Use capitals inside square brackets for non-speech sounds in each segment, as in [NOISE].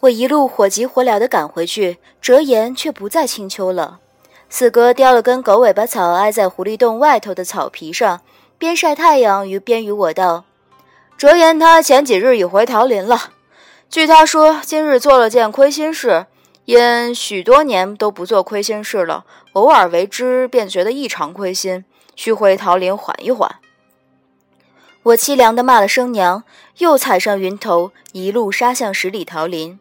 我一路火急火燎的赶回去，折颜却不在青丘了。四哥叼了根狗尾巴草，挨在狐狸洞外头的草皮上，边晒太阳与边与我道：“折颜他前几日已回桃林了。据他说，今日做了件亏心事，因许多年都不做亏心事了，偶尔为之，便觉得异常亏心，须回桃林缓一缓。”我凄凉地骂了声娘，又踩上云头，一路杀向十里桃林。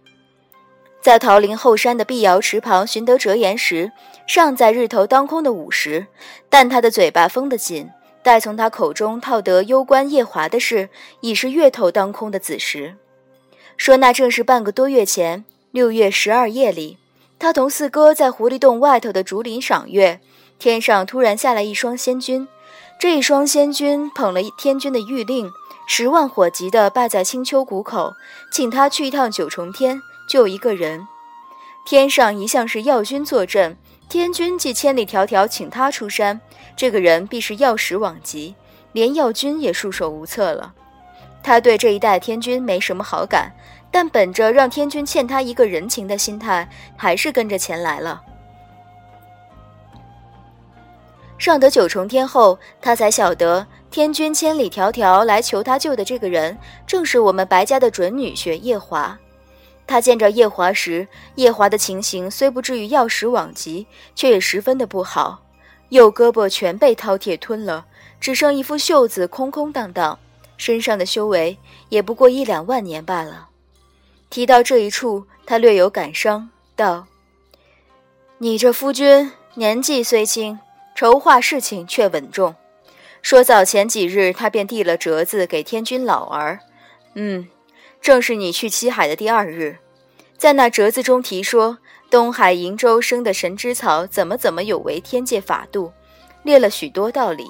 在桃林后山的碧瑶池旁寻得折颜时，尚在日头当空的午时，但他的嘴巴封得紧，待从他口中套得攸关夜华的事，已是月头当空的子时。说那正是半个多月前，六月十二夜里，他同四哥在狐狸洞外头的竹林赏月，天上突然下来一双仙君，这一双仙君捧了天君的谕令，十万火急地拜在青丘谷口，请他去一趟九重天。就一个人，天上一向是药君坐镇，天君既千里迢迢请他出山，这个人必是药石往疾，连药君也束手无策了。他对这一代天君没什么好感，但本着让天君欠他一个人情的心态，还是跟着前来了。上得九重天后，他才晓得天君千里迢迢来求他救的这个人，正是我们白家的准女婿夜华。他见着叶华时，叶华的情形虽不至于药石罔疾，却也十分的不好，右胳膊全被饕餮吞了，只剩一副袖子空空荡荡，身上的修为也不过一两万年罢了。提到这一处，他略有感伤，道：“你这夫君年纪虽轻，筹划事情却稳重。说早前几日，他便递了折子给天君老儿，嗯。”正是你去西海的第二日，在那折子中提说，东海瀛洲生的神芝草怎么怎么有违天界法度，列了许多道理，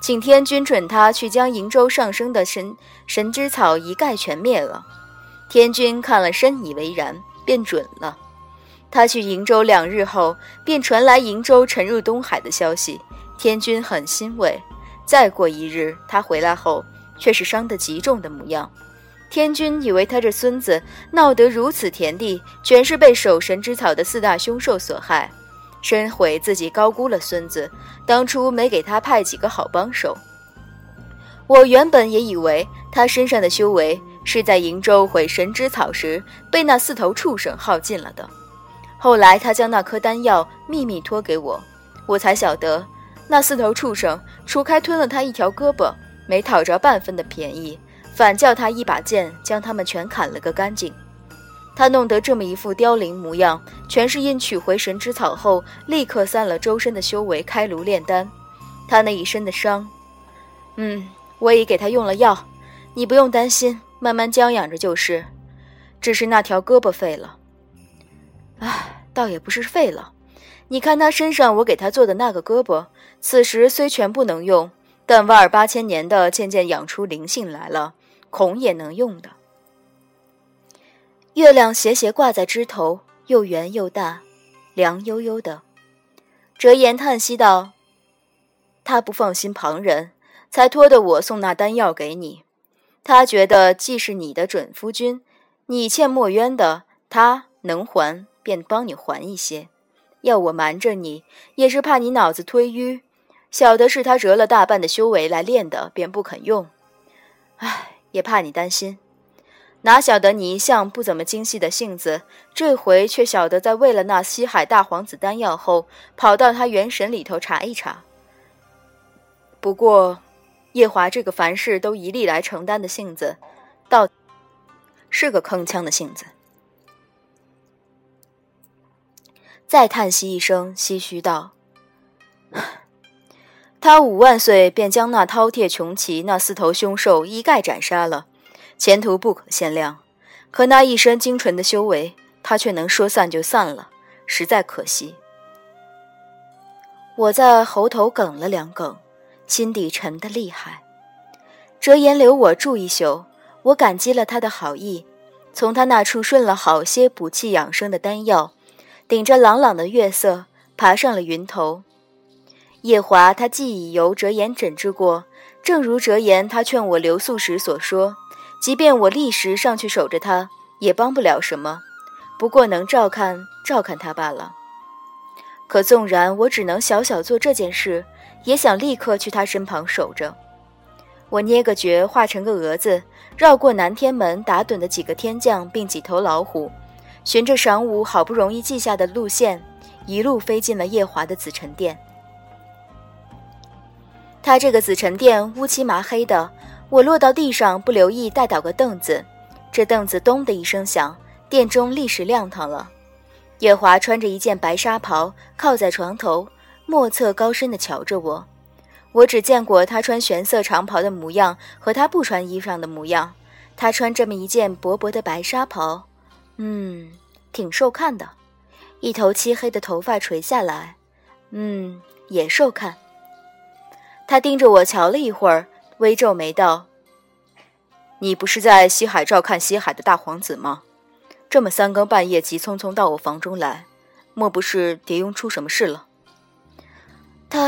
请天君准他去将瀛洲上升的神神芝草一概全灭了。天君看了深以为然，便准了。他去瀛洲两日后，便传来瀛洲沉入东海的消息，天君很欣慰。再过一日，他回来后，却是伤得极重的模样。天君以为他这孙子闹得如此田地，全是被守神之草的四大凶兽所害，深悔自己高估了孙子，当初没给他派几个好帮手。我原本也以为他身上的修为是在瀛洲毁神之草时被那四头畜生耗尽了的，后来他将那颗丹药秘密托给我，我才晓得那四头畜生除开吞了他一条胳膊，没讨着半分的便宜。反叫他一把剑将他们全砍了个干净。他弄得这么一副凋零模样，全是因取回神之草后，立刻散了周身的修为，开炉炼丹。他那一身的伤，嗯，我已给他用了药，你不用担心，慢慢将养着就是。只是那条胳膊废了。唉，倒也不是废了。你看他身上我给他做的那个胳膊，此时虽全不能用，但万儿八千年的渐渐养出灵性来了。孔也能用的。月亮斜斜挂在枝头，又圆又大，凉悠悠的。折颜叹息道：“他不放心旁人，才托的我送那丹药给你。他觉得既是你的准夫君，你欠墨渊的，他能还便帮你还一些。要我瞒着你，也是怕你脑子推淤。晓得是他折了大半的修为来练的，便不肯用。唉。”也怕你担心，哪晓得你一向不怎么精细的性子，这回却晓得在为了那西海大皇子丹药后，跑到他元神里头查一查。不过，夜华这个凡事都一力来承担的性子，倒是个铿锵的性子。再叹息一声，唏嘘道。他五万岁便将那饕餮、穷奇那四头凶兽一概斩杀了，前途不可限量。可那一身精纯的修为，他却能说散就散了，实在可惜。我在喉头哽了两哽，心底沉得厉害。折颜留我住一宿，我感激了他的好意，从他那处顺了好些补气养生的丹药，顶着朗朗的月色，爬上了云头。夜华他既已由折颜诊治过，正如折颜他劝我留宿时所说，即便我立时上去守着他，也帮不了什么，不过能照看照看他罢了。可纵然我只能小小做这件事，也想立刻去他身旁守着。我捏个诀，化成个蛾子，绕过南天门打盹的几个天将，并几头老虎，循着晌午好不容易记下的路线，一路飞进了夜华的紫宸殿。他这个紫宸殿乌漆麻黑的，我落到地上不留意带倒个凳子，这凳子咚的一声响，殿中立时亮堂了。夜华穿着一件白纱袍，靠在床头，莫测高深地瞧着我。我只见过他穿玄色长袍的模样和他不穿衣裳的模样。他穿这么一件薄薄的白纱袍，嗯，挺受看的。一头漆黑的头发垂下来，嗯，也受看。他盯着我瞧了一会儿，微皱眉道：“你不是在西海照看西海的大皇子吗？”这么三更半夜急匆匆到我房中来，莫不是蝶雍出什么事了？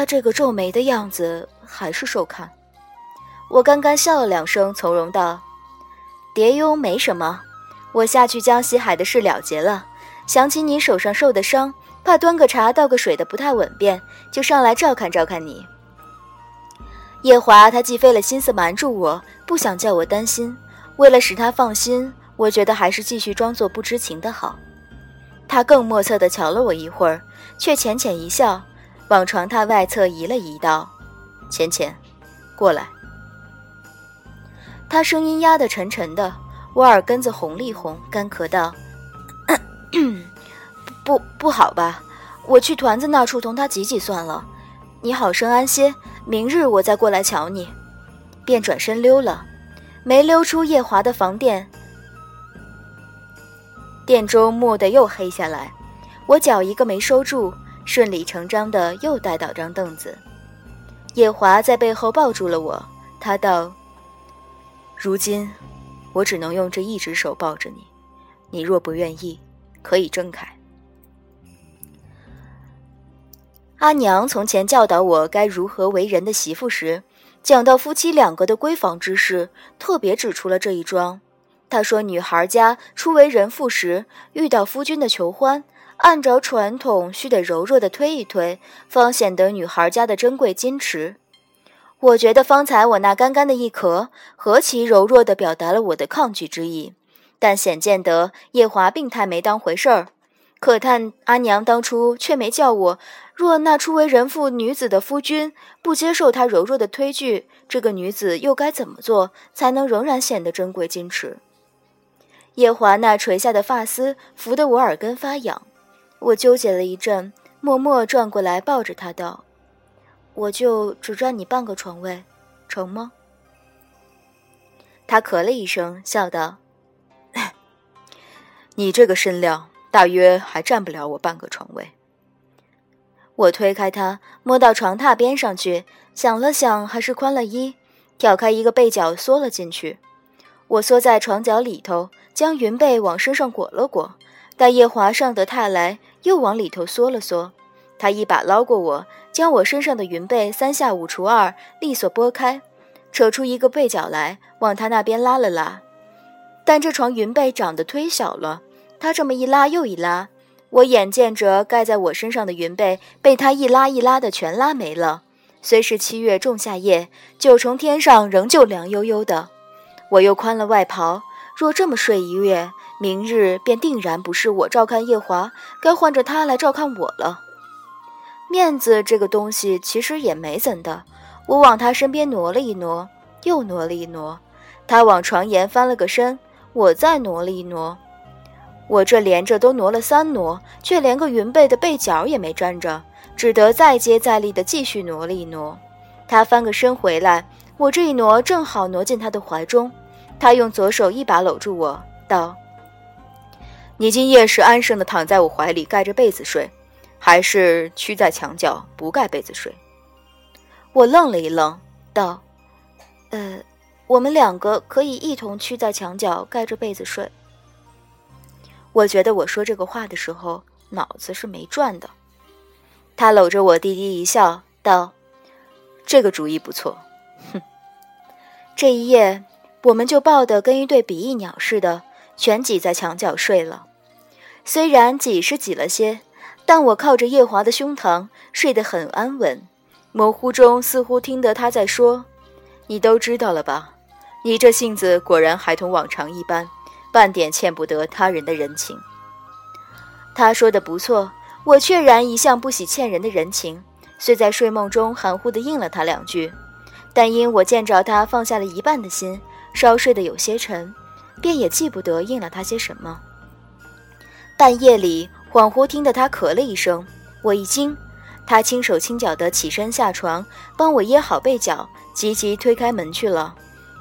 他这个皱眉的样子还是受看。我干干笑了两声，从容道：“蝶雍没什么，我下去将西海的事了结了。想起你手上受的伤，怕端个茶倒个水的不太稳便，就上来照看照看你。”夜华他既费了心思瞒住我，不想叫我担心，为了使他放心。我觉得还是继续装作不知情的好。他更莫测地瞧了我一会儿，却浅浅一笑，往床榻外侧移了移，道：“浅浅，过来。”他声音压得沉沉的，我耳根子红了一红，干咳道：“不不好吧？我去团子那处同他挤挤算了。你好生安歇，明日我再过来瞧你。”便转身溜了，没溜出夜华的房殿。殿中蓦地又黑下来，我脚一个没收住，顺理成章的又带倒张凳子。夜华在背后抱住了我，他道：“如今，我只能用这一只手抱着你，你若不愿意，可以睁开。”阿娘从前教导我该如何为人的媳妇时，讲到夫妻两个的闺房之事，特别指出了这一桩。她说：“女孩家初为人妇时，遇到夫君的求欢，按照传统，须得柔弱的推一推，方显得女孩家的珍贵矜持。我觉得方才我那干干的一咳，何其柔弱地表达了我的抗拒之意。但显见得夜华并太没当回事儿。可叹阿娘当初却没叫我，若那初为人妇女子的夫君不接受她柔弱的推拒，这个女子又该怎么做，才能仍然显得珍贵矜持？”夜华那垂下的发丝拂得我耳根发痒，我纠结了一阵，默默转过来抱着他道：“我就只占你半个床位，成吗？”他咳了一声，笑道：“ [LAUGHS] 你这个身量，大约还占不了我半个床位。”我推开他，摸到床榻边上去，想了想，还是宽了衣，挑开一个被角，缩了进去。我缩在床角里头。将云被往身上裹了裹，待夜华上得榻来，又往里头缩了缩。他一把捞过我，将我身上的云被三下五除二利索拨开，扯出一个被角来，往他那边拉了拉。但这床云被长得忒小了，他这么一拉又一拉，我眼见着盖在我身上的云被被他一拉一拉的全拉没了。虽是七月仲夏夜，九重天上仍旧凉悠悠的。我又宽了外袍。若这么睡一月，明日便定然不是我照看夜华，该换着他来照看我了。面子这个东西其实也没怎的，我往他身边挪了一挪，又挪了一挪，他往床沿翻了个身，我再挪了一挪，我这连着都挪了三挪，却连个云被的被角也没沾着，只得再接再厉的继续挪了一挪。他翻个身回来，我这一挪正好挪进他的怀中。他用左手一把搂住我，道：“你今夜是安生的躺在我怀里盖着被子睡，还是屈在墙角不盖被子睡？”我愣了一愣，道：“呃，我们两个可以一同屈在墙角盖着被子睡。”我觉得我说这个话的时候脑子是没转的。他搂着我，低低一笑，道：“这个主意不错。”哼。这一夜，我们就抱得跟一对比翼鸟似的，全挤在墙角睡了。虽然挤是挤了些，但我靠着夜华的胸膛，睡得很安稳。模糊中似乎听得他在说：“你都知道了吧？你这性子果然还同往常一般，半点欠不得他人的人情。”他说的不错，我确然一向不喜欠人的人情，虽在睡梦中含糊地应了他两句。但因我见着他放下了一半的心，稍睡得有些沉，便也记不得应了他些什么。半夜里恍惚听得他咳了一声，我一惊，他轻手轻脚地起身下床，帮我掖好被角，急急推开门去了。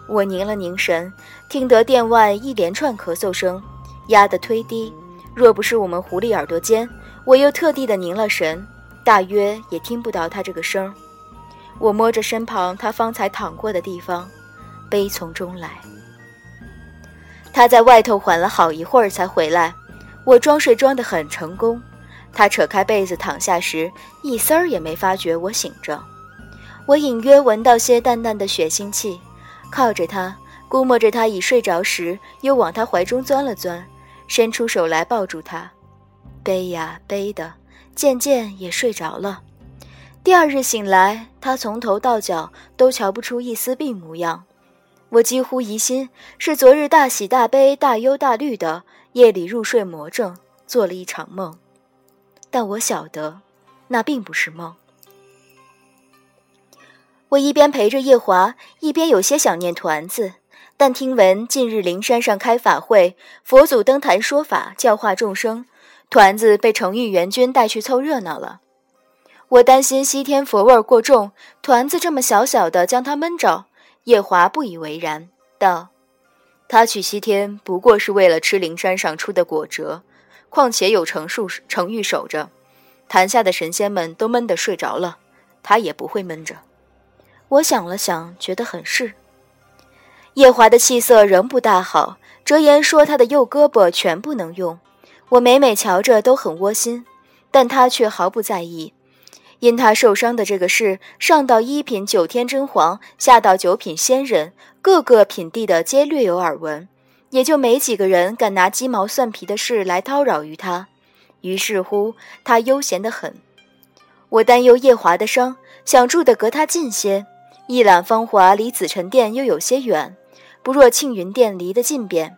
我凝了凝神，听得殿外一连串咳嗽声，压得忒低。若不是我们狐狸耳朵尖，我又特地的凝了神，大约也听不到他这个声。我摸着身旁他方才躺过的地方，悲从中来。他在外头缓了好一会儿才回来，我装睡装得很成功。他扯开被子躺下时，一丝儿也没发觉我醒着。我隐约闻到些淡淡的血腥气，靠着他，估摸着他已睡着时，又往他怀中钻了钻，伸出手来抱住他，悲呀悲的，渐渐也睡着了。第二日醒来，他从头到脚都瞧不出一丝病模样。我几乎疑心是昨日大喜大悲、大忧大虑的夜里入睡魔怔，做了一场梦。但我晓得，那并不是梦。我一边陪着夜华，一边有些想念团子。但听闻近日灵山上开法会，佛祖登坛说法，教化众生，团子被程玉元君带去凑热闹了。我担心西天佛味过重，团子这么小小的将他闷着。夜华不以为然，道：“他去西天不过是为了吃灵山上出的果折，况且有程树程玉守着，坛下的神仙们都闷得睡着了，他也不会闷着。”我想了想，觉得很是。夜华的气色仍不大好，折颜说他的右胳膊全不能用，我每每瞧着都很窝心，但他却毫不在意。因他受伤的这个事，上到一品九天真皇，下到九品仙人，各个品地的皆略有耳闻，也就没几个人敢拿鸡毛蒜皮的事来叨扰于他。于是乎，他悠闲得很。我担忧夜华的伤，想住得隔他近些。一览芳华离紫宸殿又有些远，不若庆云殿离得近便。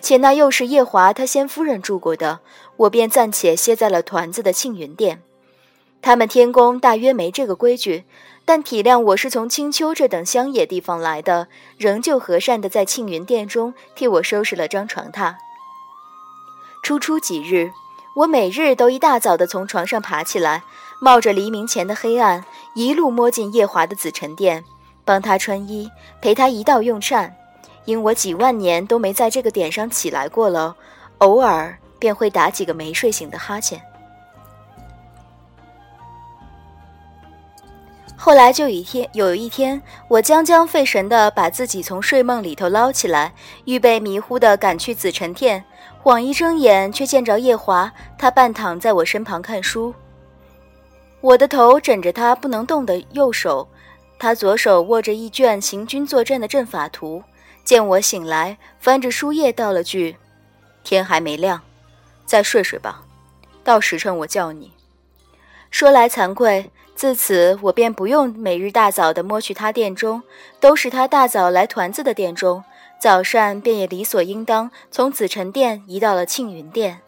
且那又是夜华他先夫人住过的，我便暂且歇在了团子的庆云殿。他们天宫大约没这个规矩，但体谅我是从青丘这等乡野地方来的，仍旧和善的在庆云殿中替我收拾了张床榻。初初几日，我每日都一大早的从床上爬起来，冒着黎明前的黑暗，一路摸进夜华的紫宸殿，帮他穿衣，陪他一道用膳。因我几万年都没在这个点上起来过了，偶尔便会打几个没睡醒的哈欠。后来就一天，有一天，我将将费神的把自己从睡梦里头捞起来，预备迷糊的赶去紫宸殿。恍一睁眼，却见着夜华，他半躺在我身旁看书。我的头枕着他不能动的右手，他左手握着一卷行军作战的阵法图。见我醒来，翻着书页道了句：“天还没亮，再睡睡吧，到时辰我叫你。”说来惭愧。自此，我便不用每日大早的摸去他殿中，都是他大早来团子的殿中，早膳便也理所应当从紫宸殿移到了庆云殿。